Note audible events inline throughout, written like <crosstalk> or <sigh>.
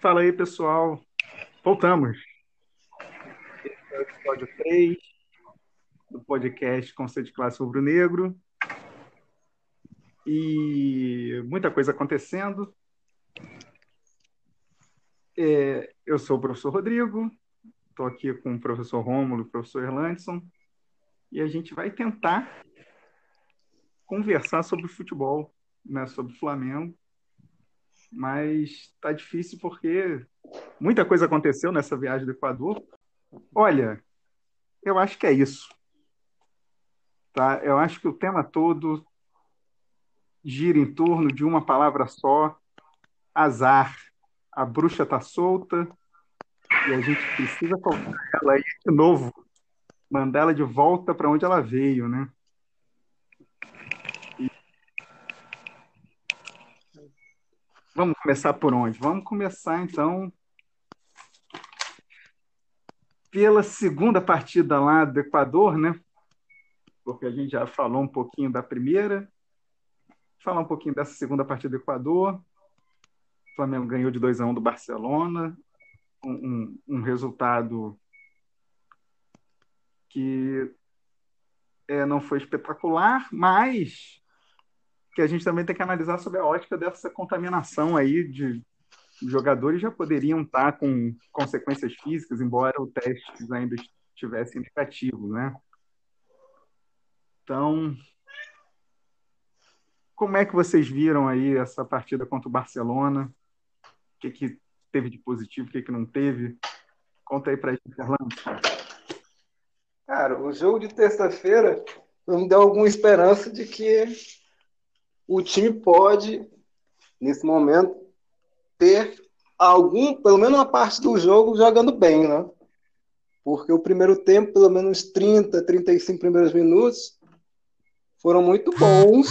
Fala aí, pessoal. Voltamos. Esse é o episódio 3 do podcast Conceito de Classe Rubro Negro. E muita coisa acontecendo. É, eu sou o professor Rodrigo, estou aqui com o professor Rômulo e o professor Erlandson, e a gente vai tentar conversar sobre futebol, né, sobre Flamengo mas está difícil porque muita coisa aconteceu nessa viagem do Equador. Olha, eu acho que é isso. Tá? Eu acho que o tema todo gira em torno de uma palavra só: azar. A bruxa está solta e a gente precisa colocar ela aí de novo, mandar ela de volta para onde ela veio, né? Vamos começar por onde? Vamos começar então pela segunda partida lá do Equador, né? Porque a gente já falou um pouquinho da primeira, falar um pouquinho dessa segunda partida do Equador. O Flamengo ganhou de 2 a 1 um do Barcelona, um, um, um resultado que é, não foi espetacular, mas que a gente também tem que analisar sobre a ótica dessa contaminação aí de jogadores já poderiam estar com consequências físicas, embora o teste ainda estivesse negativo, né? Então, como é que vocês viram aí essa partida contra o Barcelona? O que, que teve de positivo, o que, que não teve? Conta aí pra gente, Orlando. Cara, o jogo de terça-feira me deu alguma esperança de que o time pode, nesse momento, ter algum, pelo menos uma parte do jogo jogando bem, né? Porque o primeiro tempo, pelo menos 30, 35 primeiros minutos, foram muito bons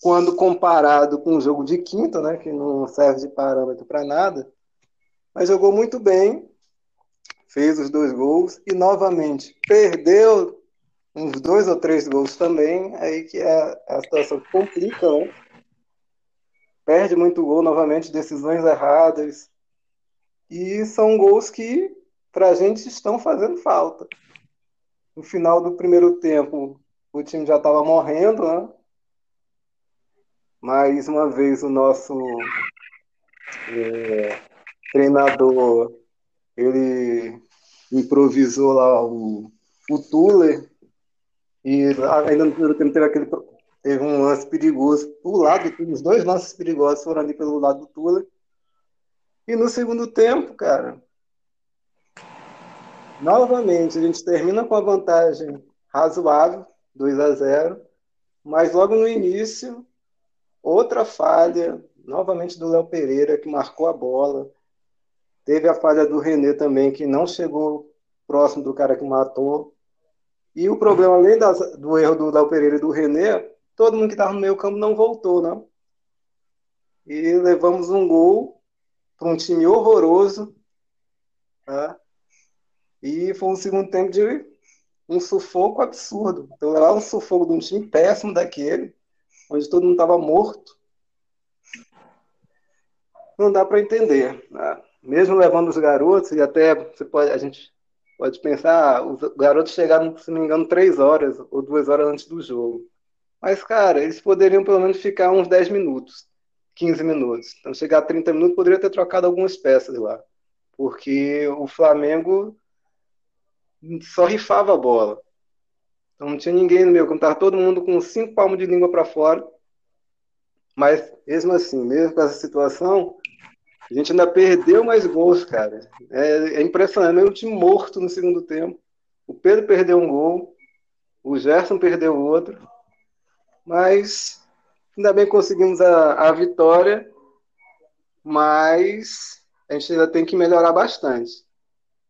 quando comparado com o jogo de quinta, né, que não serve de parâmetro para nada. Mas jogou muito bem, fez os dois gols e novamente perdeu uns dois ou três gols também, aí que a, a situação complica, né? Perde muito gol novamente, decisões erradas. E são gols que, para a gente, estão fazendo falta. No final do primeiro tempo, o time já estava morrendo, né? Mais uma vez, o nosso é, treinador, ele improvisou lá o, o Tuller, e ainda no primeiro tempo teve, aquele, teve um lance perigoso do lado, os dois lances perigosos foram ali pelo lado do Tula. E no segundo tempo, cara, novamente a gente termina com a vantagem razoável, 2 a 0 mas logo no início, outra falha, novamente do Léo Pereira, que marcou a bola. Teve a falha do René também, que não chegou próximo do cara que matou. E o problema, além das, do erro do Léo Pereira e do René, todo mundo que estava no meio campo não voltou, né? E levamos um gol para um time horroroso. Tá? E foi um segundo tempo de um sufoco absurdo. Então, lá um sufoco de um time péssimo daquele, onde todo mundo estava morto. Não dá para entender. Né? Mesmo levando os garotos, e até você pode, a gente Pode pensar, os garotos chegaram, se não me engano, três horas ou duas horas antes do jogo. Mas, cara, eles poderiam pelo menos ficar uns 10 minutos, 15 minutos. Então, chegar a 30 minutos, poderia ter trocado algumas peças lá. Porque o Flamengo só rifava a bola. Então, não tinha ninguém no meio campo. Estava todo mundo com cinco palmos de língua para fora. Mas, mesmo assim, mesmo com essa situação, a gente ainda perdeu mais gols, cara. É, é impressionante. É um time morto no segundo tempo. O Pedro perdeu um gol. O Gerson perdeu outro. Mas ainda bem conseguimos a, a vitória. Mas a gente ainda tem que melhorar bastante.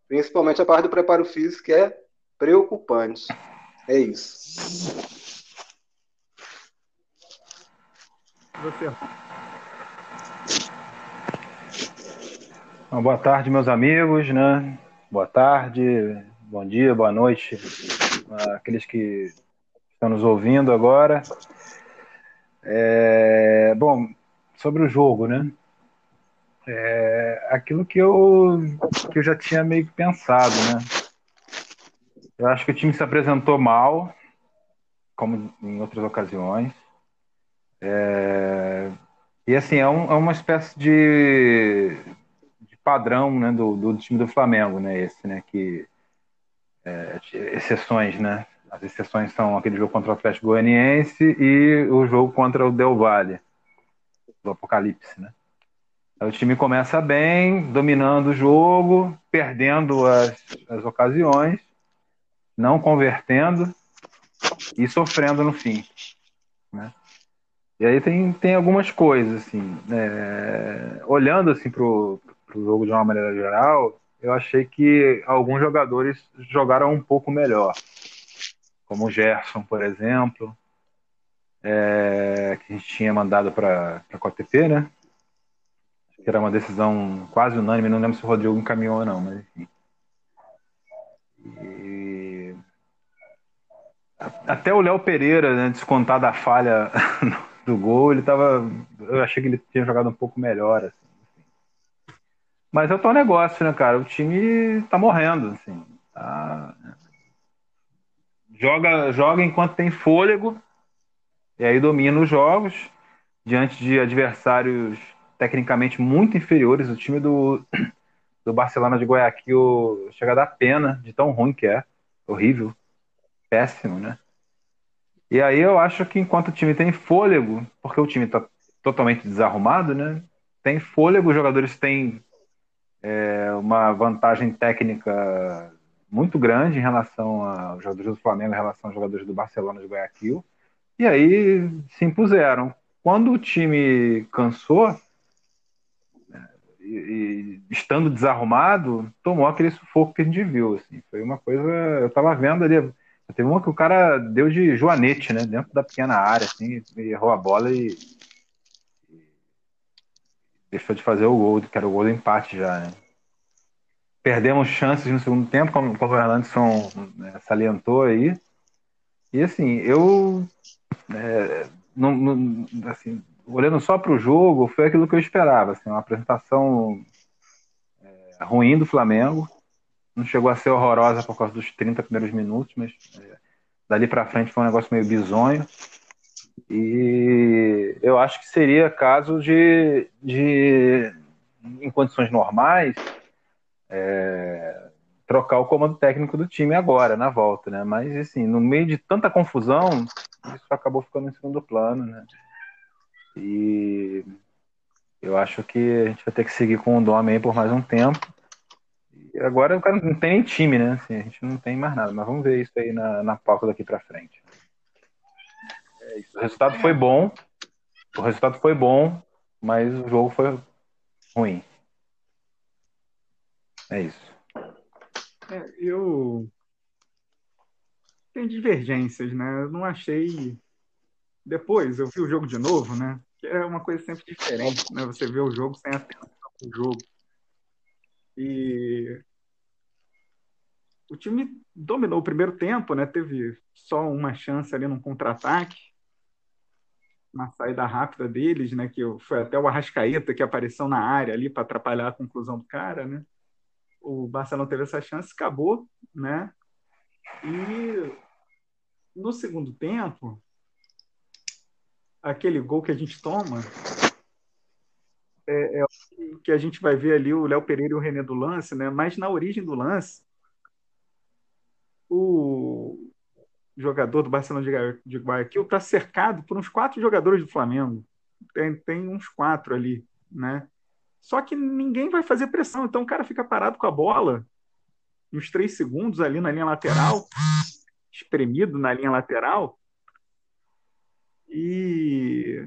Principalmente a parte do preparo físico, que é preocupante. É isso. Você. Então, boa tarde, meus amigos, né? Boa tarde, bom dia, boa noite, aqueles que estão nos ouvindo agora. É, bom, sobre o jogo, né? É, aquilo que eu, que eu já tinha meio que pensado, né? Eu acho que o time se apresentou mal, como em outras ocasiões. É, e assim, é, um, é, uma espécie de padrão né, do, do, time do Flamengo, né? Esse, né? Que, é, exceções, né? As exceções são aquele jogo contra o Atlético Goianiense e o jogo contra o Del Valle, do Apocalipse, né? O time começa bem, dominando o jogo, perdendo as, as ocasiões, não convertendo e sofrendo no fim. Né? E aí tem, tem algumas coisas, assim, é, olhando assim para o jogo de uma maneira geral, eu achei que alguns jogadores jogaram um pouco melhor, como o Gerson, por exemplo, é, que a gente tinha mandado para a COTP, né? que era uma decisão quase unânime, não lembro se o Rodrigo encaminhou ou não, mas enfim. E... Até o Léo Pereira, né, descontar da falha <laughs> do gol, ele tava. Eu achei que ele tinha jogado um pouco melhor, assim. Mas é o tal negócio, né, cara? O time tá morrendo, assim. Tá... Joga, joga enquanto tem fôlego, e aí domina os jogos diante de adversários tecnicamente muito inferiores. O time do, <clears throat> do Barcelona de Guayaquil chega a dar pena de tão ruim que é. Horrível. Péssimo, né? E aí eu acho que enquanto o time tem fôlego, porque o time está totalmente desarrumado, né? Tem fôlego, os jogadores têm é, uma vantagem técnica muito grande em relação aos jogadores do Flamengo, em relação aos jogadores do Barcelona de Guayaquil. E aí se impuseram. Quando o time cansou, e, estando desarrumado, tomou aquele sufoco que a gente viu. Assim. Foi uma coisa. Eu tava vendo ali. Teve uma que o cara deu de joanete, né? Dentro da pequena área, assim, errou a bola e, e deixou de fazer o gol, que era o gol do empate já, né? Perdemos chances no segundo tempo, como, como o Erlandson né, salientou aí. E assim, eu é, não, não, assim, olhando só para o jogo, foi aquilo que eu esperava. Assim, uma apresentação é, ruim do Flamengo. Não chegou a ser horrorosa por causa dos 30 primeiros minutos, mas é, dali para frente foi um negócio meio bizonho. E eu acho que seria caso de, de em condições normais, é, trocar o comando técnico do time agora, na volta, né? Mas, assim, no meio de tanta confusão, isso acabou ficando em segundo plano, né? E eu acho que a gente vai ter que seguir com o Dome aí por mais um tempo. E agora o cara não tem nem time, né? Assim, a gente não tem mais nada, mas vamos ver isso aí na, na pauta daqui para frente. O resultado foi bom. O resultado foi bom, mas o jogo foi ruim. É isso. É, eu tem divergências, né? Eu não achei. Depois eu vi o jogo de novo, né? que é uma coisa sempre diferente, né? Você vê o jogo sem atenção no jogo. E o time dominou o primeiro tempo, né? Teve só uma chance ali num contra-ataque, uma saída rápida deles, né? Que foi até o Arrascaeta que apareceu na área ali para atrapalhar a conclusão do cara, né? O Barcelona teve essa chance, acabou, né? E no segundo tempo, aquele gol que a gente toma, é, é que a gente vai ver ali o Léo Pereira e o René do lance, né? Mas na origem do lance, o jogador do Barcelona de Guayaquil está cercado por uns quatro jogadores do Flamengo. Tem, tem uns quatro ali, né? Só que ninguém vai fazer pressão, então o cara fica parado com a bola uns três segundos ali na linha lateral, espremido na linha lateral, e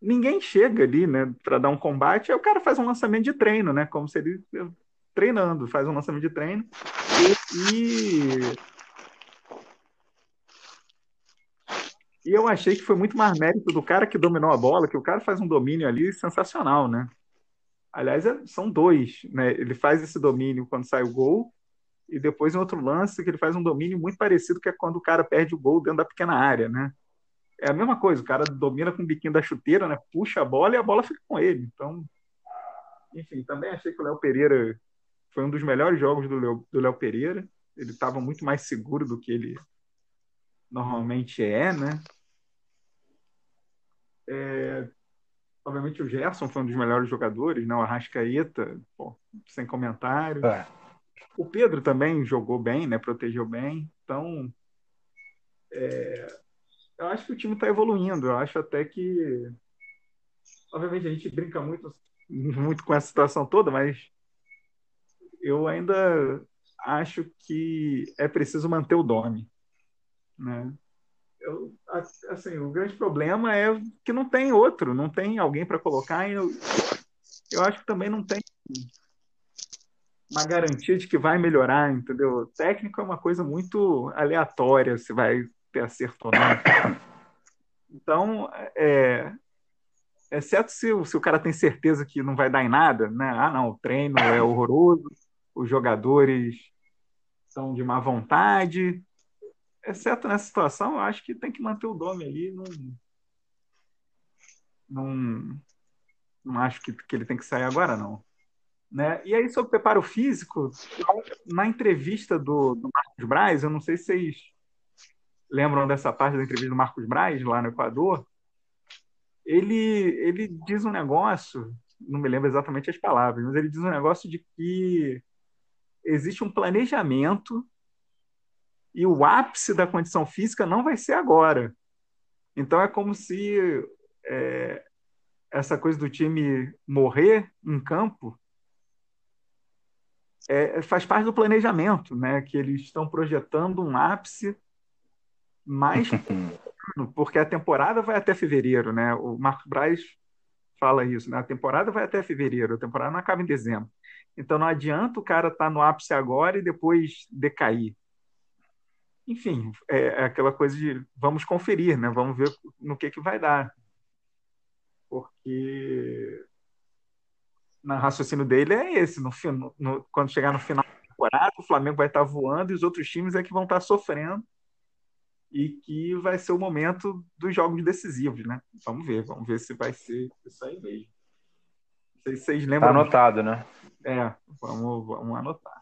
ninguém chega ali, né, para dar um combate. Aí o cara faz um lançamento de treino, né, como se ele treinando, faz um lançamento de treino e, e eu achei que foi muito mais mérito do cara que dominou a bola, que o cara faz um domínio ali sensacional, né? Aliás, é, são dois, né? Ele faz esse domínio quando sai o gol e depois em outro lance que ele faz um domínio muito parecido que é quando o cara perde o gol dentro da pequena área, né? é a mesma coisa, o cara domina com o biquinho da chuteira, né? Puxa a bola e a bola fica com ele. Então, enfim, também achei que o Léo Pereira foi um dos melhores jogos do Léo, do Léo Pereira. Ele estava muito mais seguro do que ele normalmente é, né? É, obviamente o Gerson foi um dos melhores jogadores, né? O Arrascaeta, pô, sem comentário. É. O Pedro também jogou bem, né? Protegeu bem. Então, é, eu acho que o time está evoluindo. Eu acho até que, obviamente, a gente brinca muito, muito com essa situação toda, mas eu ainda acho que é preciso manter o Domi, né? Eu, assim, o grande problema é que não tem outro, não tem alguém para colocar. E eu, eu acho que também não tem uma garantia de que vai melhorar, entendeu? O técnico é uma coisa muito aleatória, se vai ter acerto ou não. Então, é, exceto se, se o cara tem certeza que não vai dar em nada, né? Ah, não, o treino é horroroso, os jogadores são de má vontade. Exceto nessa situação, eu acho que tem que manter o Dome ali. Não, não, não acho que, que ele tem que sair agora, não. Né? E aí, sobre preparo físico, na entrevista do, do Marcos Braz, eu não sei se vocês lembram dessa parte da entrevista do Marcos Braz, lá no Equador, ele, ele diz um negócio, não me lembro exatamente as palavras, mas ele diz um negócio de que existe um planejamento e o ápice da condição física não vai ser agora. Então é como se é, essa coisa do time morrer em campo é, faz parte do planejamento, né? Que eles estão projetando um ápice mais <laughs> porque a temporada vai até fevereiro, né? O Marcos Braz fala isso, né? A temporada vai até fevereiro, a temporada não acaba em dezembro. Então não adianta o cara estar tá no ápice agora e depois decair. Enfim, é, é, aquela coisa de vamos conferir, né? Vamos ver no que que vai dar. Porque no raciocínio dele é esse, no, no, quando chegar no final da temporada, o Flamengo vai estar voando e os outros times é que vão estar sofrendo e que vai ser o momento dos jogos decisivos, né? Vamos ver, vamos ver se vai ser isso aí mesmo. Não sei se vocês lembram. Tá anotado, né? É, vamos, vamos anotar.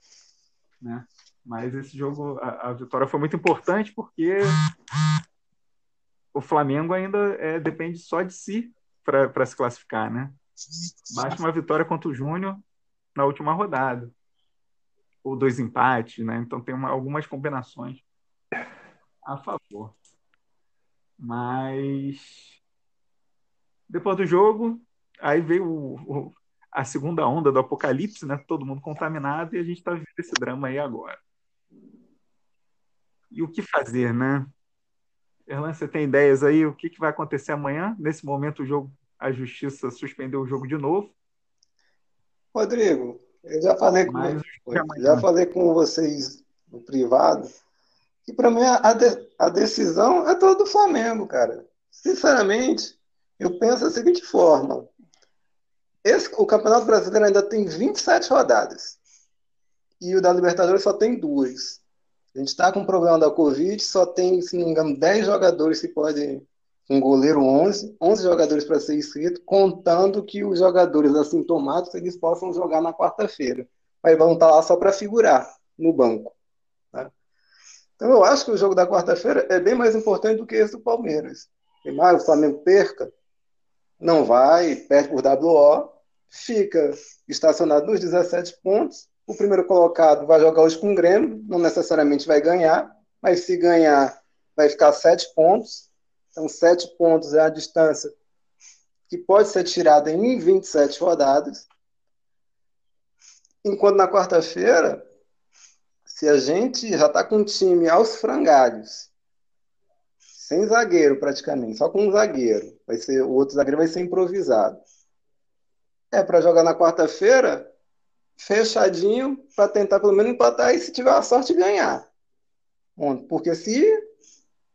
Né? Mas esse jogo, a, a vitória foi muito importante porque o Flamengo ainda é, depende só de si para se classificar, né? Basta uma vitória contra o Júnior na última rodada. Ou dois empates, né? Então tem uma, algumas combinações a favor. Mas depois do jogo, aí veio o, o, a segunda onda do apocalipse, né? Todo mundo contaminado e a gente está vivendo esse drama aí agora. E o que fazer, né? Erlan, você tem ideias aí? O que, que vai acontecer amanhã? Nesse momento, o jogo, a justiça suspendeu o jogo de novo. Rodrigo, eu já falei com, já falei com vocês no privado e para mim, a, de, a decisão é toda do Flamengo, cara. Sinceramente, eu penso da seguinte forma: esse, o Campeonato Brasileiro ainda tem 27 rodadas. E o da Libertadores só tem duas. A gente está com o problema da Covid, só tem, se não me engano, 10 jogadores que podem. Um goleiro 11, 11 jogadores para ser inscrito, contando que os jogadores assintomáticos eles possam jogar na quarta-feira. Aí vão estar tá lá só para figurar no banco. Então eu acho que o jogo da quarta-feira é bem mais importante do que esse do Palmeiras. E mais o Flamengo perca, não vai, perde por WO, fica estacionado nos 17 pontos. O primeiro colocado vai jogar hoje com o Grêmio, não necessariamente vai ganhar, mas se ganhar, vai ficar 7 pontos. Então, 7 pontos é a distância que pode ser tirada em 27 rodadas. Enquanto na quarta-feira, se a gente já está com um time aos frangalhos, sem zagueiro praticamente, só com um zagueiro, vai ser o outro zagueiro vai ser improvisado. É para jogar na quarta-feira, fechadinho, para tentar pelo menos empatar e se tiver a sorte ganhar. Porque se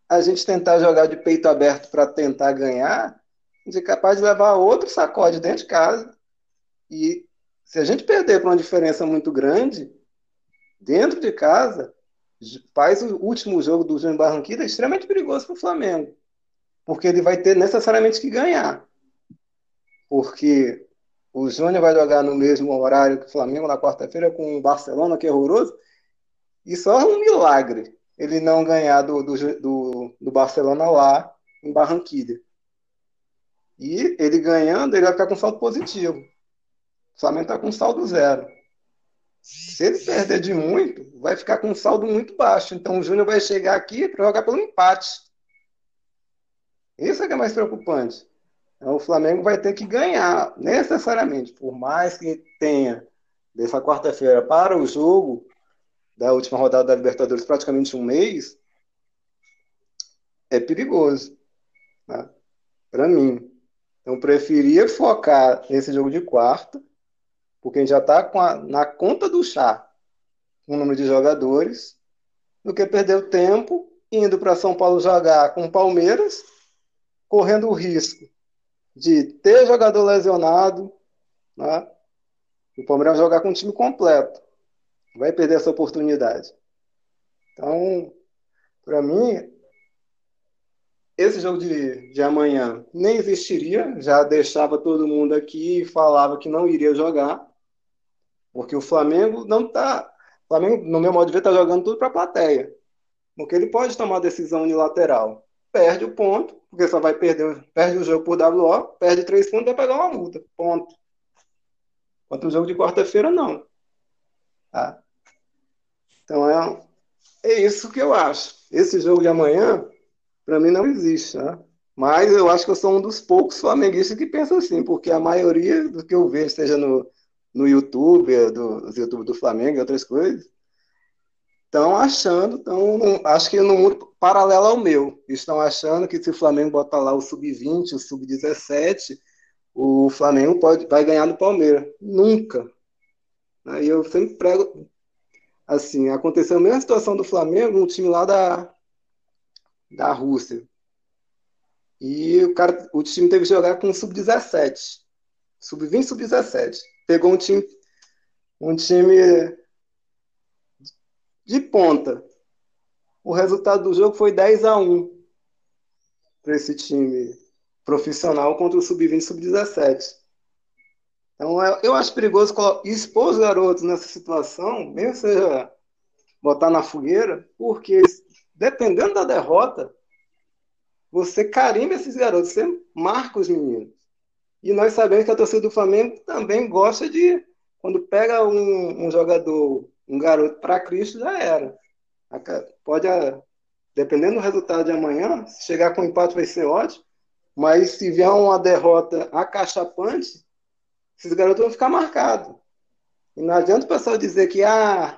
a gente tentar jogar de peito aberto para tentar ganhar, a gente é capaz de levar outro sacode dentro de casa. E se a gente perder por uma diferença muito grande, dentro de casa, faz o último jogo do Júnior Barranquilla extremamente perigoso para o Flamengo. porque ele vai ter necessariamente que ganhar. Porque o Júnior vai jogar no mesmo horário que o Flamengo na quarta-feira com o Barcelona, que é horroroso, e só é um milagre ele não ganhar do, do, do, do Barcelona lá em Barranquilha. E ele ganhando, ele vai ficar com saldo positivo. O Flamengo está com saldo zero. Se ele perder de muito, vai ficar com saldo muito baixo. Então o Júnior vai chegar aqui para jogar pelo empate. Isso é que é mais preocupante. Então, o Flamengo vai ter que ganhar, necessariamente, por mais que tenha dessa quarta-feira para o jogo da última rodada da Libertadores praticamente um mês, é perigoso. Né? Para mim. Então, preferia focar nesse jogo de quarta, porque a gente já está na conta do chá o número de jogadores, do que perder o tempo indo para São Paulo jogar com o Palmeiras, correndo o risco de ter jogador lesionado, né? o Palmeiras jogar com o time completo. Vai perder essa oportunidade. Então, para mim, esse jogo de, de amanhã nem existiria, já deixava todo mundo aqui e falava que não iria jogar, porque o Flamengo não está. Flamengo, no meu modo de ver, está jogando tudo para a plateia. Porque ele pode tomar decisão unilateral. Perde o ponto, porque só vai perder, perde o jogo por WO, perde três pontos e vai pagar uma multa. Ponto. Quanto o jogo de quarta-feira, não. Tá? Então é, é isso que eu acho. Esse jogo de amanhã para mim não existe, né? Mas eu acho que eu sou um dos poucos flamenguistas que pensam assim, porque a maioria do que eu vejo, seja no, no YouTube, do, YouTube do Flamengo e outras coisas, estão achando, tão, acho que no mundo paralelo ao meu, estão achando que se o Flamengo botar lá o sub-20, o sub-17, o Flamengo pode, vai ganhar do Palmeiras. Nunca. Aí eu sempre prego, assim, aconteceu a mesma situação do Flamengo, um time lá da, da Rússia. E o, cara, o time teve que jogar com sub-17. Sub-20, sub-17. Pegou um time, um time de ponta. O resultado do jogo foi 10 a 1 para esse time profissional contra o sub-20 sub-17. Então eu acho perigoso expor os garotos nessa situação, mesmo seja botar na fogueira, porque dependendo da derrota, você carimba esses garotos, você marca os meninos. E nós sabemos que a torcida do Flamengo também gosta de, quando pega um, um jogador, um garoto para Cristo, já era. Pode, dependendo do resultado de amanhã, se chegar com empate vai ser ótimo, mas se vier uma derrota acachapante, esses garotos vão ficar marcados. E não adianta o pessoal dizer que ah,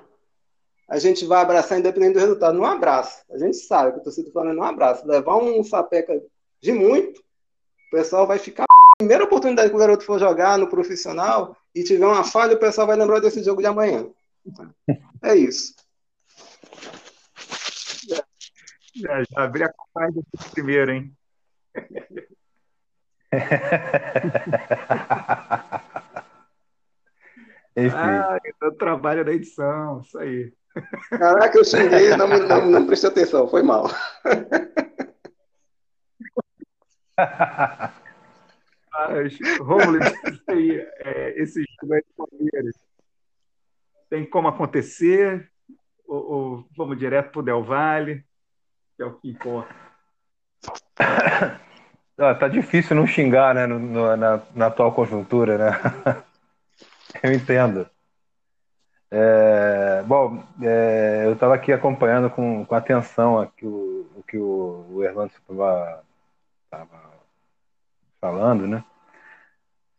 a gente vai abraçar independente do resultado. Não abraça. A gente sabe que o torcedor do Flamengo não abraça. Levar um sapeca de muito, o pessoal vai ficar. Primeira oportunidade que o garoto for jogar no profissional e tiver uma falha, o pessoal vai lembrar desse jogo de amanhã. É isso. Já, já abri a contagem primeiro, hein? <laughs> ah, então trabalho da edição, isso aí. Caraca, eu xinguei e não, não, não prestei atenção, foi mal. Romulo, é, esse jogo aí de Palmeiras tem como acontecer? Ou, ou vamos direto para o Del Valle, que é o que importa? <coughs> Ah, tá difícil não xingar, né, no, no, na, na atual conjuntura, né? <laughs> Eu entendo. É, bom, é, eu estava aqui acompanhando com, com atenção aqui o, o que o, o Erlando estava falando, né?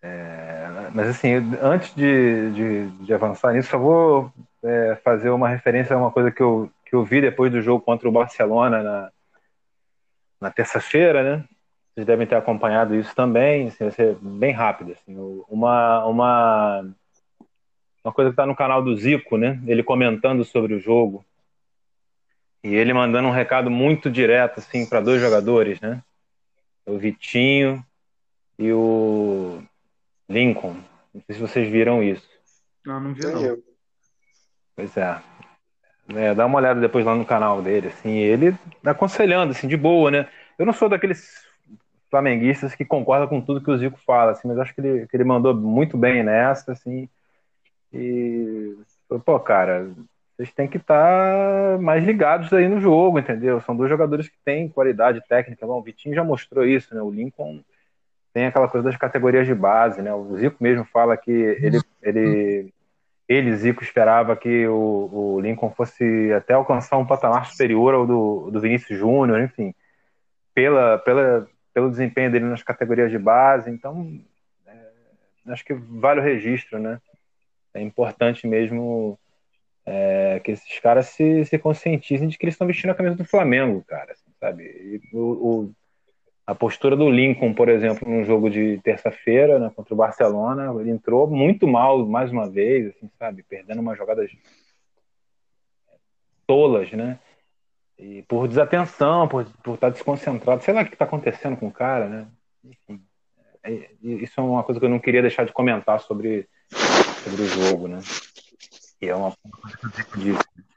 É, mas assim, antes de, de, de, avançar nisso, só vou é, fazer uma referência a uma coisa que eu, que eu vi depois do jogo contra o Barcelona na, na terça-feira, né? Vocês devem ter acompanhado isso também, assim, vai ser bem rápido. Assim, uma, uma uma coisa que está no canal do Zico, né? Ele comentando sobre o jogo. E ele mandando um recado muito direto, assim, para dois jogadores, né? O Vitinho e o Lincoln. Não sei se vocês viram isso. Não, não vi não. Pois é. é. Dá uma olhada depois lá no canal dele, assim, ele aconselhando, assim, de boa, né? Eu não sou daqueles flamenguistas que concordam com tudo que o Zico fala, assim, mas acho que ele, que ele mandou muito bem nessa, assim, e, pô, cara, vocês têm que estar tá mais ligados aí no jogo, entendeu? São dois jogadores que têm qualidade técnica, bom, o Vitinho já mostrou isso, né, o Lincoln tem aquela coisa das categorias de base, né, o Zico mesmo fala que ele, ele ele, Zico, esperava que o, o, Lincoln fosse até alcançar um patamar superior ao do, do Vinícius Júnior, enfim, pela, pela, pelo desempenho dele nas categorias de base. Então, é, acho que vale o registro, né? É importante mesmo é, que esses caras se, se conscientizem de que eles estão vestindo a camisa do Flamengo, cara, assim, sabe? E o, o a postura do Lincoln, por exemplo, no jogo de terça-feira né, contra o Barcelona, ele entrou muito mal mais uma vez, assim, sabe, perdendo umas jogadas tolas, né? E por desatenção, por, por estar desconcentrado, sei lá o que está acontecendo com o cara, né? Enfim, é, isso é uma coisa que eu não queria deixar de comentar sobre, sobre o jogo, né? E é uma coisa que eu disso.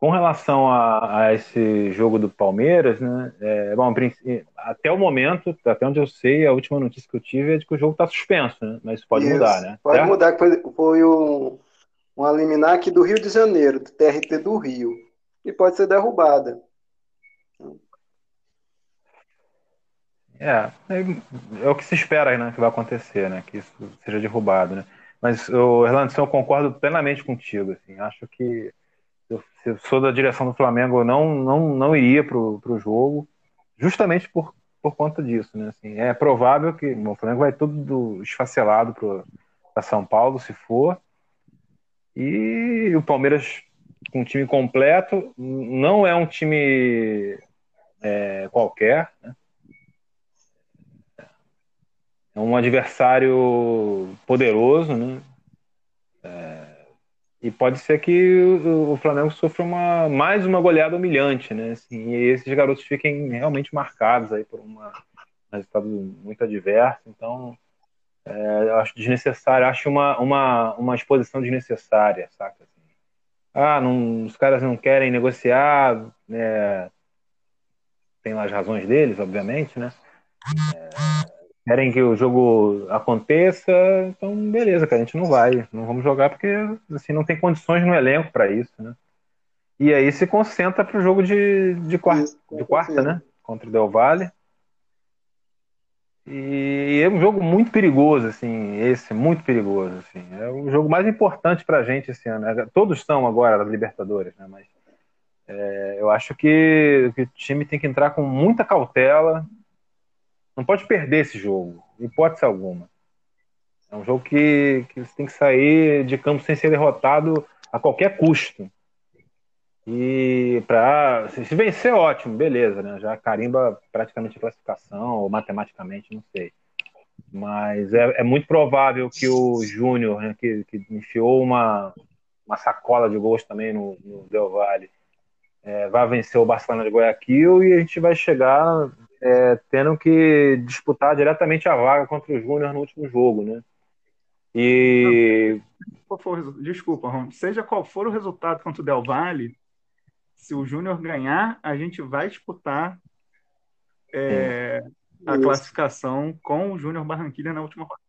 Com relação a, a, esse jogo do Palmeiras, né? É, bom, até o momento, até onde eu sei, a última notícia que eu tive é de que o jogo está suspenso, né? Mas pode Isso, mudar, né? Pode certo? mudar, foi, foi um, um liminar aqui do Rio de Janeiro, do TRT do Rio. E pode ser derrubada. É, é, o que se espera né, que vai acontecer, né? Que isso seja derrubado, né? Mas, Orlando, eu concordo plenamente contigo. Assim, acho que se eu sou da direção do Flamengo, eu não, não, não iria para o jogo, justamente por, por conta disso. Né? Assim, é provável que o Flamengo vai tudo esfacelado para São Paulo, se for, e o Palmeiras com um time completo, não é um time é, qualquer, né? é um adversário poderoso, né? É, e pode ser que o, Flamengo sofra uma, mais uma goleada humilhante, né? Assim, e esses garotos fiquem realmente marcados aí por uma, um resultado muito adverso. Então, é, acho desnecessário, acho uma, uma, uma exposição desnecessária, saca? Assim, ah, não, os caras não querem negociar, né? tem lá as razões deles, obviamente, né? É, querem que o jogo aconteça, então beleza, cara, a gente não vai, não vamos jogar porque assim não tem condições no elenco para isso, né? E aí se concentra para o jogo de, de, quarta, de quarta, né? Contra o Del Valle. E é um jogo muito perigoso, assim, esse, muito perigoso, assim. É o jogo mais importante para a gente esse ano. Né? Todos são agora da Libertadores, né? Mas é, eu acho que, que o time tem que entrar com muita cautela, não pode perder esse jogo, hipótese alguma. É um jogo que, que você tem que sair de campo sem ser derrotado a qualquer custo. E para se vencer, ótimo, beleza, né? Já carimba praticamente a classificação, ou matematicamente, não sei. Mas é, é muito provável que o Júnior, né, que, que enfiou uma, uma sacola de gols também no, no Del Valle, é, vencer o Barcelona de Guayaquil e a gente vai chegar é, tendo que disputar diretamente a vaga contra o Júnior no último jogo, né? E. Desculpa, seja qual for o resultado contra o Del Valle, se o Júnior ganhar, a gente vai disputar é, a classificação com o Júnior Barranquilla na última rodada.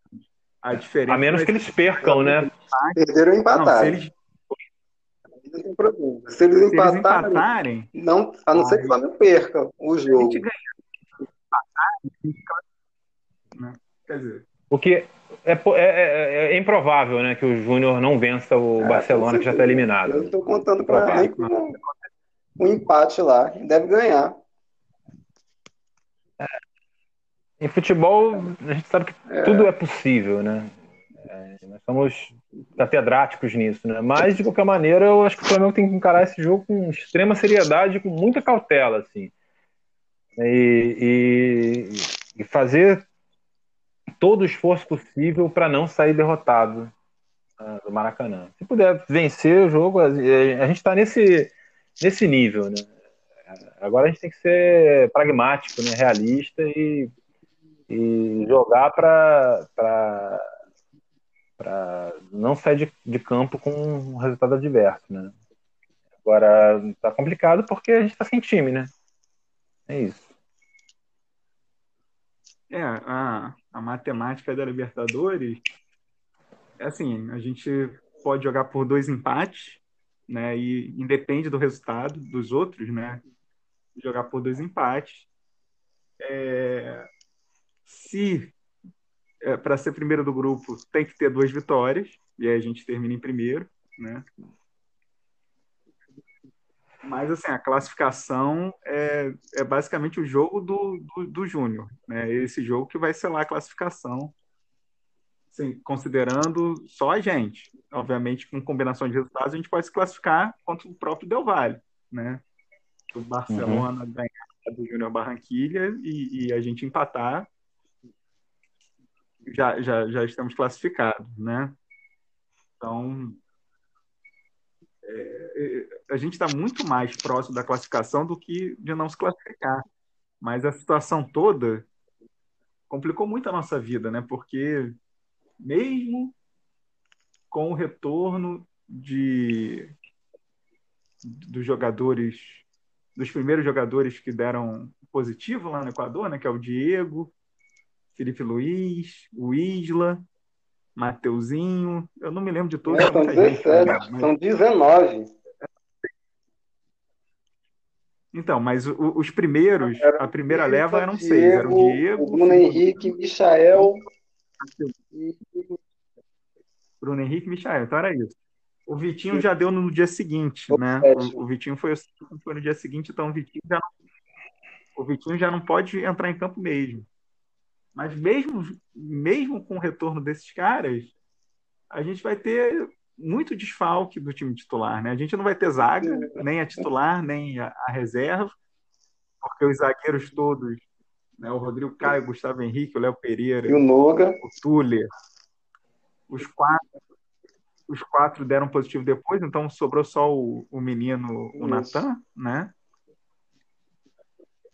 A, diferença a menos que eles percam, né? Perderam empatar. Não, se eles... Não tem problema. Se eles, se empatarem, eles empatarem, não, a não ser que o Flamengo perca o jogo. Se a gente ganhar né? Quer dizer. O que é, é, é, é, improvável, né, que o Júnior não vença o é, Barcelona, que já está eliminado. Eu estou contando para ele com um empate lá. Deve ganhar. É. Em futebol, a gente sabe que é. tudo é possível, né? nós somos catedráticos nisso, né? Mas, de qualquer maneira, eu acho que o Flamengo tem que encarar esse jogo com extrema seriedade, com muita cautela, assim. E, e, e fazer todo o esforço possível para não sair derrotado uh, do Maracanã. Se puder vencer o jogo, a, a gente está nesse, nesse nível, né? Agora a gente tem que ser pragmático, né? realista e, e jogar para não sair de, de campo com um resultado adverso, né? Agora tá complicado porque a gente tá sem time, né? É isso. É, a, a matemática da Libertadores, é assim, a gente pode jogar por dois empates, né? E independe do resultado dos outros, né? Jogar por dois empates. É, se é, para ser primeiro do grupo tem que ter duas vitórias e aí a gente termina em primeiro, né? Mas assim, a classificação é, é basicamente o jogo do, do, do Júnior, né? Esse jogo que vai selar a classificação, assim, considerando só a gente. Obviamente, com combinação de resultados, a gente pode se classificar contra o próprio Del Valle, né? O Barcelona uhum. ganhar do Júnior Barranquilha e, e a gente empatar, já, já, já estamos classificados, né? Então, é, a gente está muito mais próximo da classificação do que de não se classificar. Mas a situação toda complicou muito a nossa vida, né? Porque mesmo com o retorno de dos jogadores, dos primeiros jogadores que deram positivo lá no Equador, né? Que é o Diego, Felipe Luiz, o Isla, Mateuzinho, eu não me lembro de todos. É, são 17, gente, são 19. Então, mas o, os primeiros, era a primeira Diego, leva eram seis. Era o Diego. O Bruno Henrique, Michael. Bruno Henrique e Michael, então era isso. O Vitinho já deu no dia seguinte, né? O, o, Vitinho foi, foi no dia seguinte, então o Vitinho já não, o Vitinho já não pode entrar em campo mesmo. Mas mesmo, mesmo com o retorno desses caras, a gente vai ter muito desfalque do time titular, né? A gente não vai ter zaga, nem a titular, nem a, a reserva, porque os zagueiros todos, né? O Rodrigo Caio, o Gustavo Henrique, o Léo Pereira, e o Noga, o Tuller, os quatro, os quatro deram positivo depois, então sobrou só o, o menino, o Natan, né?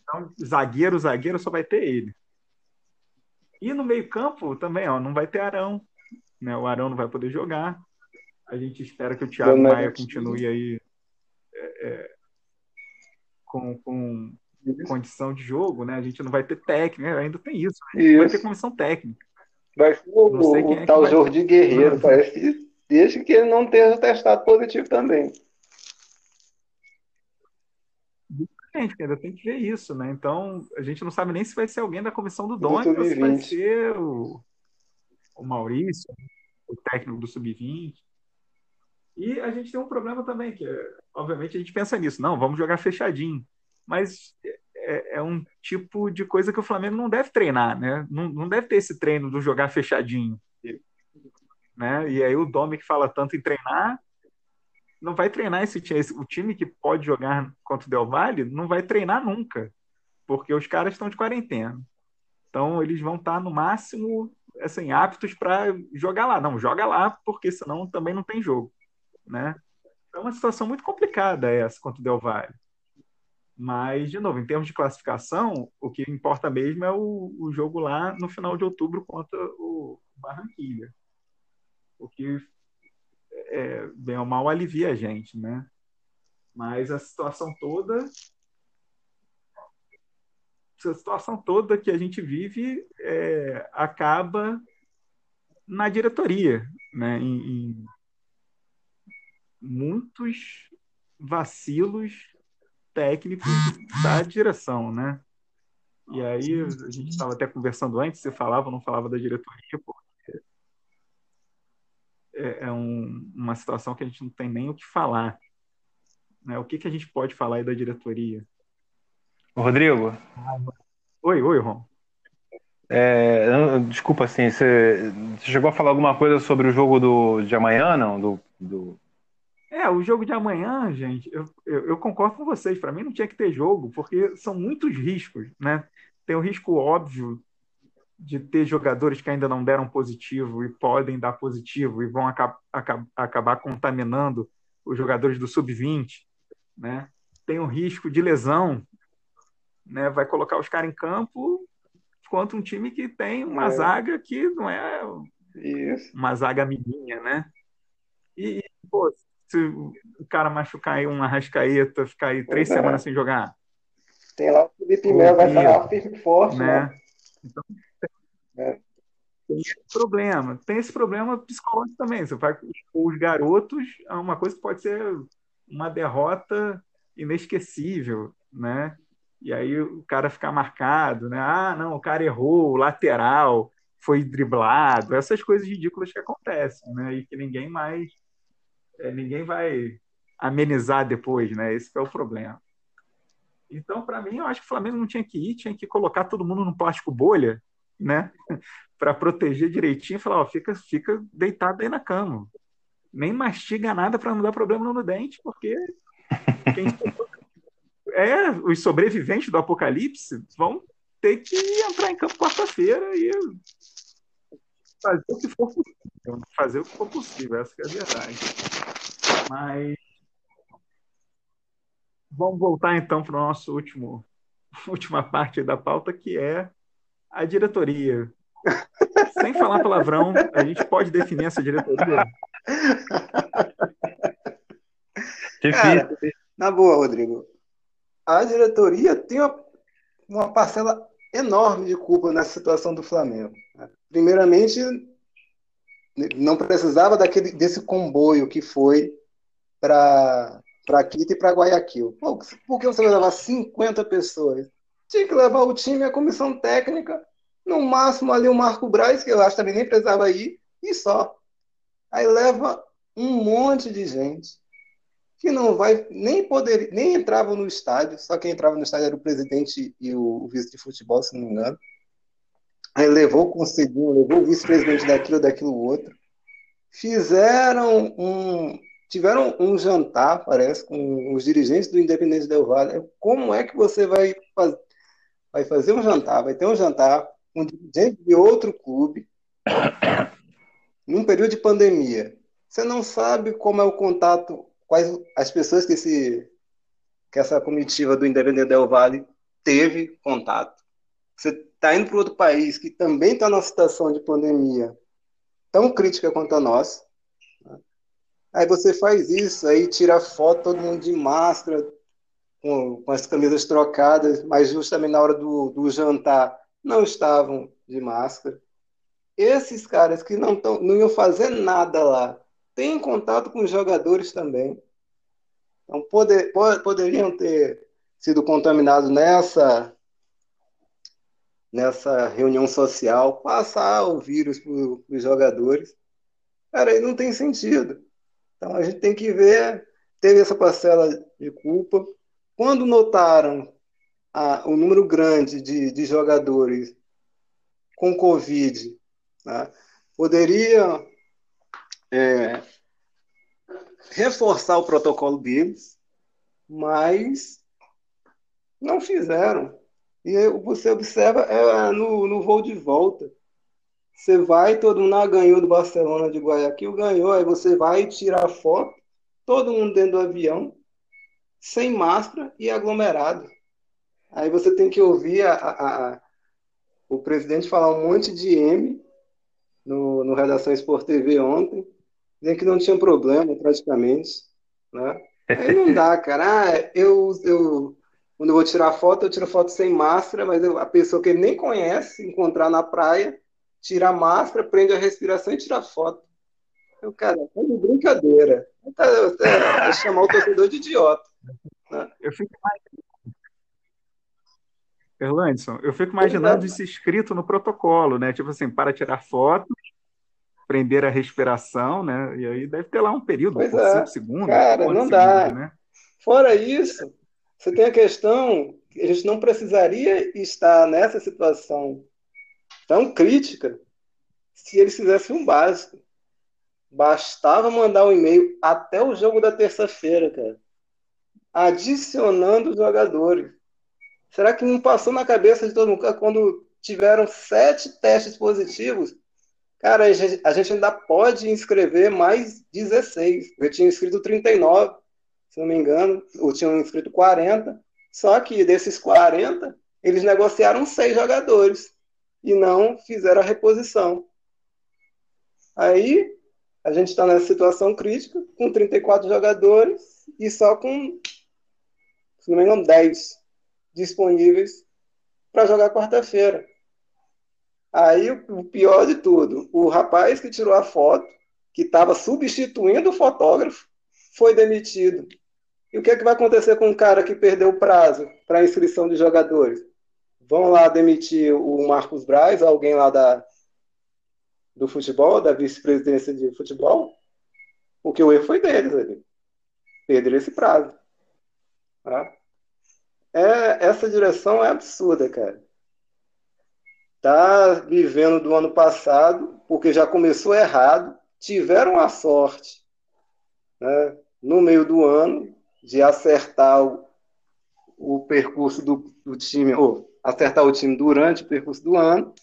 Então, zagueiro, zagueiro só vai ter ele. E no meio-campo também, ó, não vai ter Arão. Né? O Arão não vai poder jogar. A gente espera que o Thiago não, Maia continue aí é, é, com, com condição de jogo, né? A gente não vai ter técnico, né? ainda tem isso. Né? isso. Vai ter comissão técnica. Vai ser o, o é tal Jordi Guerreiro, uhum. parece que desde que ele não tenha testado positivo também. gente, ainda tem que ver isso, né? Então, a gente não sabe nem se vai ser alguém da comissão do Doni ou se vai ser o, o Maurício, o técnico do Sub-20. E a gente tem um problema também, que é, obviamente a gente pensa nisso, não, vamos jogar fechadinho. Mas é, é, um tipo de coisa que o Flamengo não deve treinar, né? Não, não deve ter esse treino do jogar fechadinho. Né? E aí o Domi que fala tanto em treinar, não vai treinar esse time. O time que pode jogar contra o Del Valle não vai treinar nunca, porque os caras estão de quarentena. Então eles vão estar no máximo assim aptos para jogar lá. Não, joga lá, porque senão também não tem jogo, né? É uma situação muito complicada essa contra o Del Valle. Mas, de novo, em termos de classificação, o que importa mesmo é o, o jogo lá no final de outubro contra o Barranquilha. O que é, bem ou mal alivia a gente, né? Mas a situação toda a situação toda que a gente vive é, acaba na diretoria, né? Em, em muitos vacilos técnicos da <laughs> direção, né? E aí a gente estava até conversando antes, você falava ou não falava da diretoria, porque é, é um, uma situação que a gente não tem nem o que falar. Né? O que, que a gente pode falar aí da diretoria? Rodrigo? Oi, oi, Ron. É, desculpa, assim, você, você, chegou a falar alguma coisa sobre o jogo do, de amanhã, não? Do, do... É, o jogo de amanhã, gente, eu, eu, eu concordo com vocês. Para mim não tinha que ter jogo, porque são muitos riscos, né? Tem o risco óbvio de ter jogadores que ainda não deram positivo e podem dar positivo e vão aca aca acabar contaminando os jogadores do sub-20, né? Tem o risco de lesão, né? Vai colocar os caras em campo contra um time que tem uma é. zaga que não é Isso. uma zaga amiguinha, né? E, pô, se o cara machucar aí uma rascaeta, ficar aí três é. semanas sem jogar. Tem lá o Felipe Melo, vai falar firme forte, né? né? Então, é. tem esse problema. Tem esse problema psicológico também. Você vai os garotos a é uma coisa que pode ser uma derrota inesquecível, né? E aí o cara ficar marcado, né? Ah, não, o cara errou, o lateral foi driblado, essas coisas ridículas que acontecem, né? E que ninguém mais, ninguém vai amenizar depois, né? Esse é o problema. Então, para mim, eu acho que o Flamengo não tinha que ir, tinha que colocar todo mundo no plástico bolha, né? <laughs> para proteger direitinho e falar, ó, fica, fica deitado aí na cama. Nem mastiga nada para não dar problema no dente, porque <laughs> é, os sobreviventes do apocalipse vão ter que entrar em campo quarta-feira e fazer o que for possível. Fazer o que for possível, essa é a verdade. Mas vamos voltar então para o nosso último <laughs> última parte da pauta, que é a diretoria. Sem falar palavrão, a gente pode definir essa diretoria? <laughs> Cara, na boa, Rodrigo. A diretoria tem uma, uma parcela enorme de culpa nessa situação do Flamengo. Primeiramente, não precisava daquele, desse comboio que foi para Quito e para Guayaquil. Pô, por que você vai levar 50 pessoas? Tinha que levar o time, a comissão técnica, no máximo ali o Marco Braz, que eu acho que também nem precisava ir, e só. Aí leva um monte de gente que não vai nem poder, nem entrava no estádio, só quem entrava no estádio era o presidente e o, vice de futebol, se não me engano. Aí levou o levou o vice-presidente daquilo, daquilo outro. Fizeram um. Tiveram um jantar, parece, com os dirigentes do Independente Del Valle. Como é que você vai, faz, vai fazer um jantar? Vai ter um jantar com um dirigente de outro clube, <coughs> num período de pandemia. Você não sabe como é o contato quais as pessoas que, esse, que essa comitiva do Independente Del Vale teve contato. Você está indo para outro país que também está numa situação de pandemia tão crítica quanto a nossa. Aí você faz isso, aí tira foto todo mundo de máscara, com, com as camisas trocadas, mas justamente na hora do, do jantar não estavam de máscara. Esses caras que não, tão, não iam fazer nada lá, têm contato com os jogadores também. Então, poder, poderiam ter sido contaminados nessa, nessa reunião social, passar o vírus para os jogadores. Cara, aí não tem sentido. Então, a gente tem que ver, teve essa parcela de culpa. Quando notaram a, o número grande de, de jogadores com Covid, né, poderia é, reforçar o protocolo deles, mas não fizeram. E você observa é, no, no voo de volta. Você vai, todo mundo ah, ganhou do Barcelona de Guayaquil, ganhou, aí você vai tirar foto, todo mundo dentro do avião, sem máscara e aglomerado. Aí você tem que ouvir a, a, a, o presidente falar um monte de M no, no Redação Sport TV ontem, dizendo que não tinha problema praticamente, né? Aí não dá, cara. Ah, eu, eu, quando eu vou tirar foto, eu tiro foto sem máscara, mas eu, a pessoa que ele nem conhece, encontrar na praia, tira a máscara, prende a respiração e tira foto. Eu, cara, tá de brincadeira. Tá, é, é chamar o torcedor de idiota. Né? Eu fico Erlandson, eu fico imaginando isso escrito no protocolo, né? Tipo assim, para tirar fotos, prender a respiração, né? E aí deve ter lá um período, pois por é. segundos. Cara, não segundos, dá. Né? Fora isso, você tem a questão que a gente não precisaria estar nessa situação tão crítica se eles fizessem um básico. Bastava mandar um e-mail até o jogo da terça-feira, cara, adicionando os jogadores. Será que não passou na cabeça de todo mundo quando tiveram sete testes positivos? Cara, a gente, a gente ainda pode inscrever mais 16. Eu tinha inscrito 39, se não me engano, ou tinham inscrito 40. Só que desses 40, eles negociaram seis jogadores e não fizeram a reposição. Aí a gente está nessa situação crítica, com 34 jogadores e só com, se não me engano, 10 disponíveis para jogar quarta-feira. Aí o pior de tudo, o rapaz que tirou a foto, que estava substituindo o fotógrafo, foi demitido. E o que, é que vai acontecer com o cara que perdeu o prazo para inscrição de jogadores? Vão lá demitir o Marcos Braz, alguém lá da, do futebol, da vice-presidência de futebol, porque o erro foi deles ali. Perderam esse prazo. Tá? É, essa direção é absurda, cara. Tá vivendo do ano passado, porque já começou errado, tiveram a sorte, né, no meio do ano, de acertar o, o percurso do, do time, ou acertar o time durante o percurso do ano,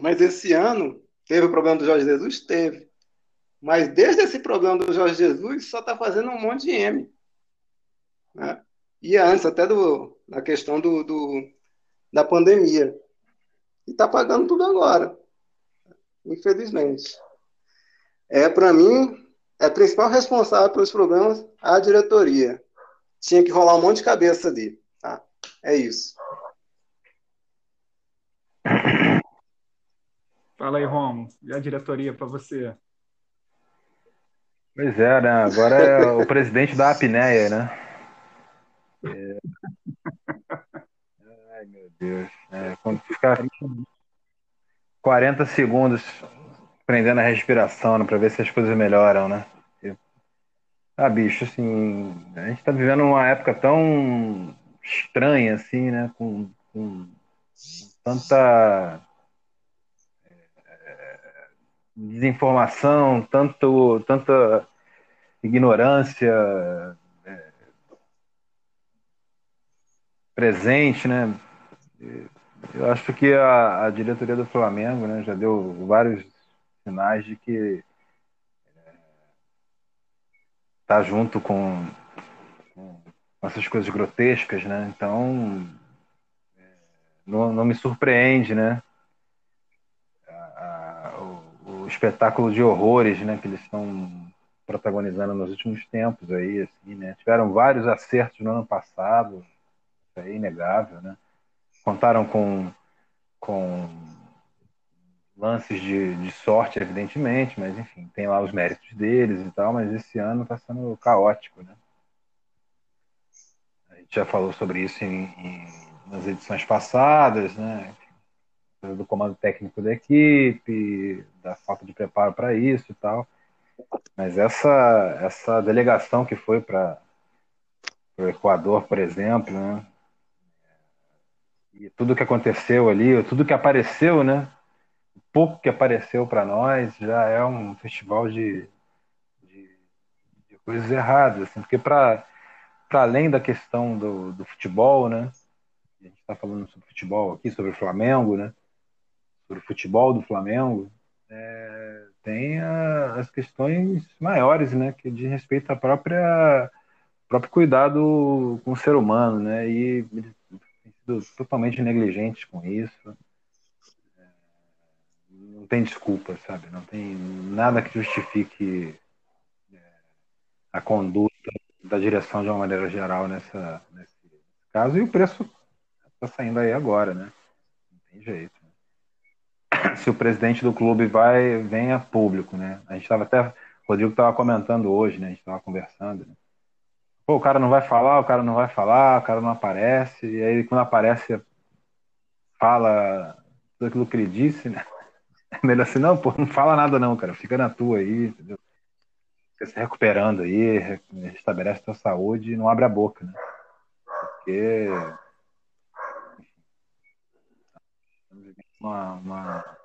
mas esse ano teve o problema do Jorge Jesus? Teve. Mas desde esse problema do Jorge Jesus, só está fazendo um monte de M. Né? E antes até do, da questão do, do da pandemia. E está pagando tudo agora. Infelizmente. É, para mim, é a principal responsável pelos problemas a diretoria. Tinha que rolar um monte de cabeça ali. Tá? É isso. Fala aí, Romo. E a diretoria para você? Pois é, né? Agora é o presidente da apneia, né? É... Ai, meu Deus. É, quando ficar 40 segundos prendendo a respiração né, para ver se as coisas melhoram, né? Ah, bicho, assim, a gente está vivendo uma época tão estranha, assim, né? Com, com tanta desinformação, tanto, tanta ignorância, presente, né? Eu acho que a, a diretoria do Flamengo né, já deu vários sinais de que está é, junto com, com, essas coisas grotescas, né? Então é, não, não me surpreende, né? A, a, o, o, espetáculo de horrores, né? Que eles estão protagonizando nos últimos tempos aí, assim, né? Tiveram vários acertos no ano passado, é inegável, né? Contaram com, com lances de, de sorte, evidentemente, mas enfim, tem lá os méritos deles e tal, mas esse ano está sendo caótico, né? A gente já falou sobre isso em, em, nas edições passadas, né? Do comando técnico da equipe, da falta de preparo para isso e tal. Mas essa, essa delegação que foi para o Equador, por exemplo, né? e tudo que aconteceu ali, tudo que apareceu, né? O pouco que apareceu para nós já é um festival de, de, de coisas erradas, assim, porque para além da questão do, do futebol, né? A gente está falando sobre futebol aqui, sobre o Flamengo, né? Sobre o futebol do Flamengo, é, tem a, as questões maiores, né? Que diz respeito à própria próprio cuidado com o ser humano, né? E sido totalmente negligentes com isso. É, não tem desculpa, sabe? Não tem nada que justifique é, a conduta da direção de uma maneira geral nessa, nesse caso. E o preço está saindo aí agora, né? Não tem jeito. <coughs> Se o presidente do clube vai, vem a público, né? A gente estava até. O Rodrigo estava comentando hoje, né? A gente estava conversando. Né? Pô, o cara não vai falar, o cara não vai falar, o cara não aparece, e aí quando aparece, fala tudo aquilo que ele disse, né? <laughs> É melhor assim, não, pô, não fala nada não, cara, fica na tua aí, entendeu? Fica se recuperando aí, restabelece tua saúde e não abre a boca, né? Porque uma, uma,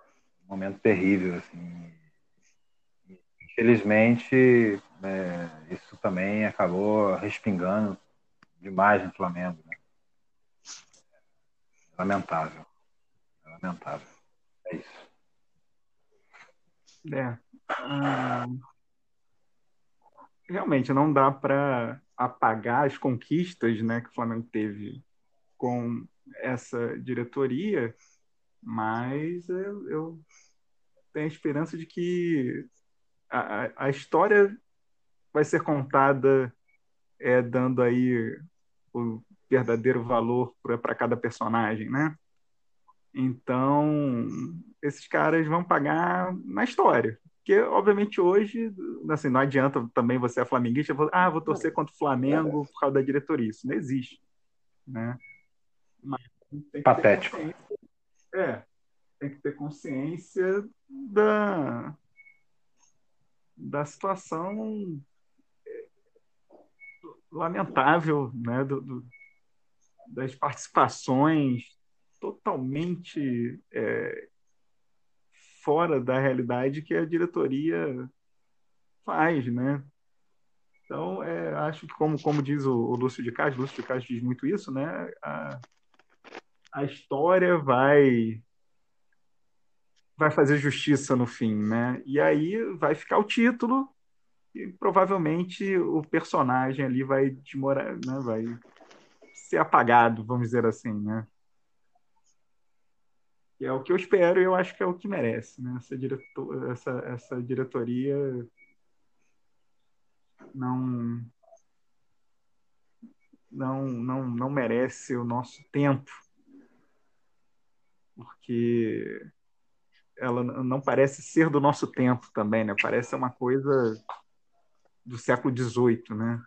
um momento terrível, assim. Infelizmente, é, isso também acabou respingando demais no Flamengo. Né? Lamentável. Lamentável. É isso. É. Realmente não dá para apagar as conquistas né, que o Flamengo teve com essa diretoria, mas eu, eu tenho a esperança de que a, a história vai ser contada é, dando aí o verdadeiro valor para cada personagem, né? Então, esses caras vão pagar na história. Porque, obviamente, hoje, assim, não adianta também você é flamenguista, ah, vou torcer contra o Flamengo por causa da diretoria. Isso não existe. Né? Mas Patético. É, tem que ter consciência da, da situação lamentável né, do, do das participações totalmente é, fora da realidade que a diretoria faz, né? Então, é, acho que, como, como diz o, o Lúcio de Castro, Lúcio de Castro diz muito isso, né? A, a história vai vai fazer justiça no fim, né? E aí vai ficar o título e provavelmente o personagem ali vai demorar, né? Vai ser apagado, vamos dizer assim, né? E é o que eu espero e eu acho que é o que merece, né? Essa, diretor, essa, essa diretoria não, não, não, não merece o nosso tempo, porque ela não parece ser do nosso tempo também, né? Parece uma coisa do século XVIII, né?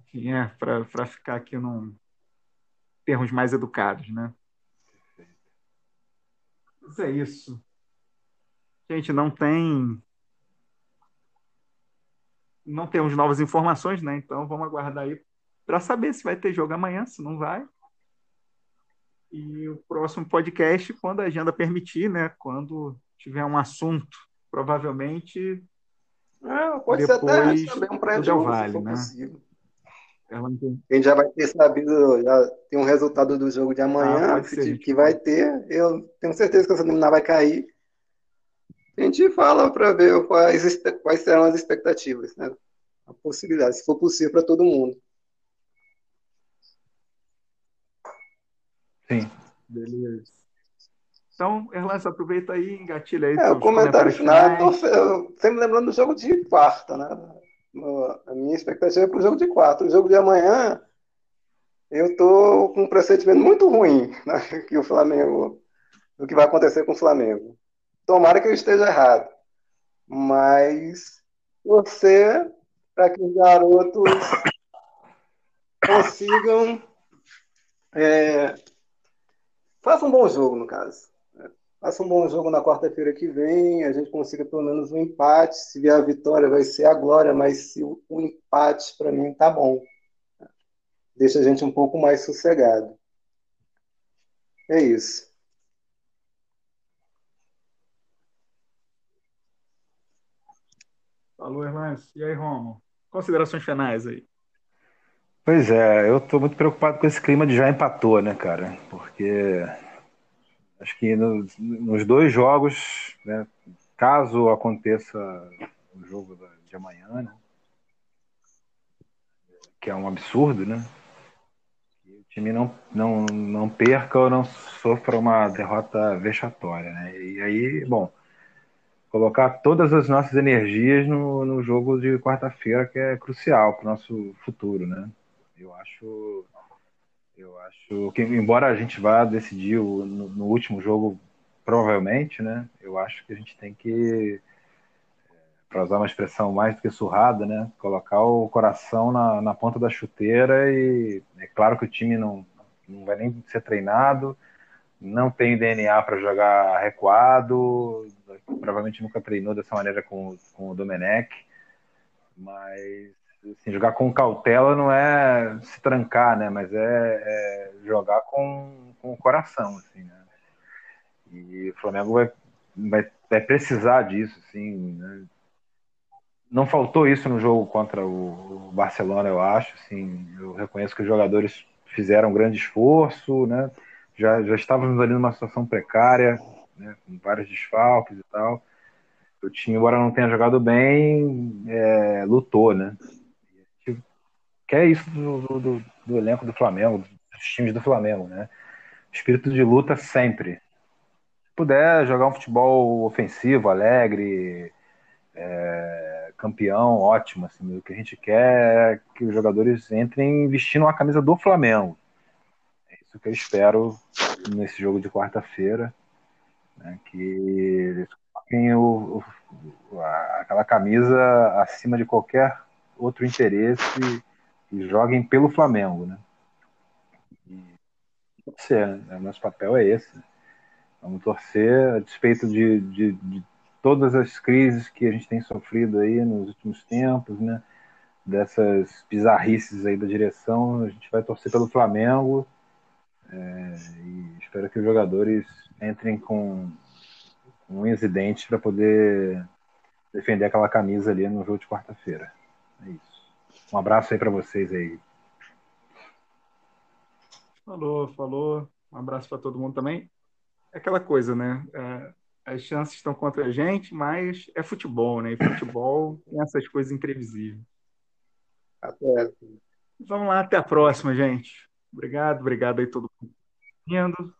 Enfim, é, para ficar aqui num termos mais educados, né? Mas é isso. Gente, não tem não temos novas informações, né? Então vamos aguardar aí para saber se vai ter jogo amanhã, se não vai. E o próximo podcast, quando a agenda permitir, né? Quando tiver um assunto, provavelmente. É, pode ser até também um pré-jogo, vale, né? Possível. Ela A gente já vai ter sabido, já tem um resultado do jogo de amanhã, ah, que, que vai ter. Eu tenho certeza que essa liminar vai cair. A gente fala para ver quais, quais serão as expectativas, né? A possibilidade, se for possível para todo mundo. Sim. Beleza. Então, Erlance, aproveita aí, engatilha aí. É, o comentário final, eu, tô, eu sempre lembrando do jogo de quarta, né? A minha expectativa é para o jogo de quarta. O jogo de amanhã, eu tô com um pressentimento muito ruim né, <laughs> que o Flamengo, do que vai acontecer com o Flamengo. Tomara que eu esteja errado. Mas você, para que os garotos consigam. É, faça um bom jogo, no caso. Faça um bom jogo na quarta-feira que vem, a gente consiga pelo menos um empate. Se vier a vitória, vai ser a glória, mas se o empate, para mim, tá bom. Deixa a gente um pouco mais sossegado. É isso. Falou, Erlance. E aí, Romo? Considerações finais aí. Pois é, eu estou muito preocupado com esse clima de já empatou, né, cara? Porque acho que nos, nos dois jogos, né, caso aconteça o jogo de amanhã, né, que é um absurdo, né? o time não, não, não perca ou não sofra uma derrota vexatória, né? E aí, bom, colocar todas as nossas energias no, no jogo de quarta-feira, que é crucial para o nosso futuro, né? Eu acho, eu acho que, embora a gente vá decidir o, no, no, último jogo, provavelmente, né? Eu acho que a gente tem que, para usar uma expressão mais do que surrada, né? Colocar o coração na, na ponta da chuteira e é claro que o time não, não vai nem ser treinado, não tem DNA para jogar recuado, provavelmente nunca treinou dessa maneira com, com o Domenech, mas assim, jogar com cautela não é se trancar, né? Mas é, é jogar com, com o coração, assim, né? E o Flamengo vai, vai, vai precisar disso, assim, né? Não faltou isso no jogo contra o, Barcelona, eu acho, assim, eu reconheço que os jogadores fizeram um grande esforço, né? Já, já estávamos ali numa situação precária, né, com vários desfalques e tal. O time, embora não tenha jogado bem, é, lutou, né? Que é isso do, do, do, elenco do Flamengo, dos times do Flamengo, né? Espírito de luta sempre. Se puder jogar um futebol ofensivo, alegre, é, campeão, ótimo. Assim, o que a gente quer é que os jogadores entrem vestindo a camisa do Flamengo. É isso que eu espero nesse jogo de quarta-feira Né? Que eles coloquem o, o, aquela camisa acima de qualquer outro interesse e joguem pelo Flamengo, né? Torcer, né? Nosso papel é esse. Vamos torcer a despeito de, de, de, todas as crises que a gente tem sofrido aí nos últimos tempos, né? Dessas bizarrices aí da direção, a gente vai torcer pelo Flamengo é, e espero que os jogadores entrem com um incidente para poder defender aquela camisa ali no jogo de quarta-feira. É isso. Um abraço aí para vocês aí. Falou, falou. Um abraço para todo mundo também. É aquela coisa, né? É, as chances estão contra a gente, mas é futebol, né? E futebol tem essas coisas imprevisíveis. Até. Vamos lá, até a próxima, gente. Obrigado, obrigado aí todo mundo vindo.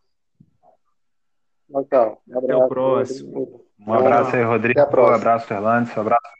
Tchau, tchau. Um até o próximo. Um abraço aí, Rodrigo. Um abraço, Erlandes. Um abraço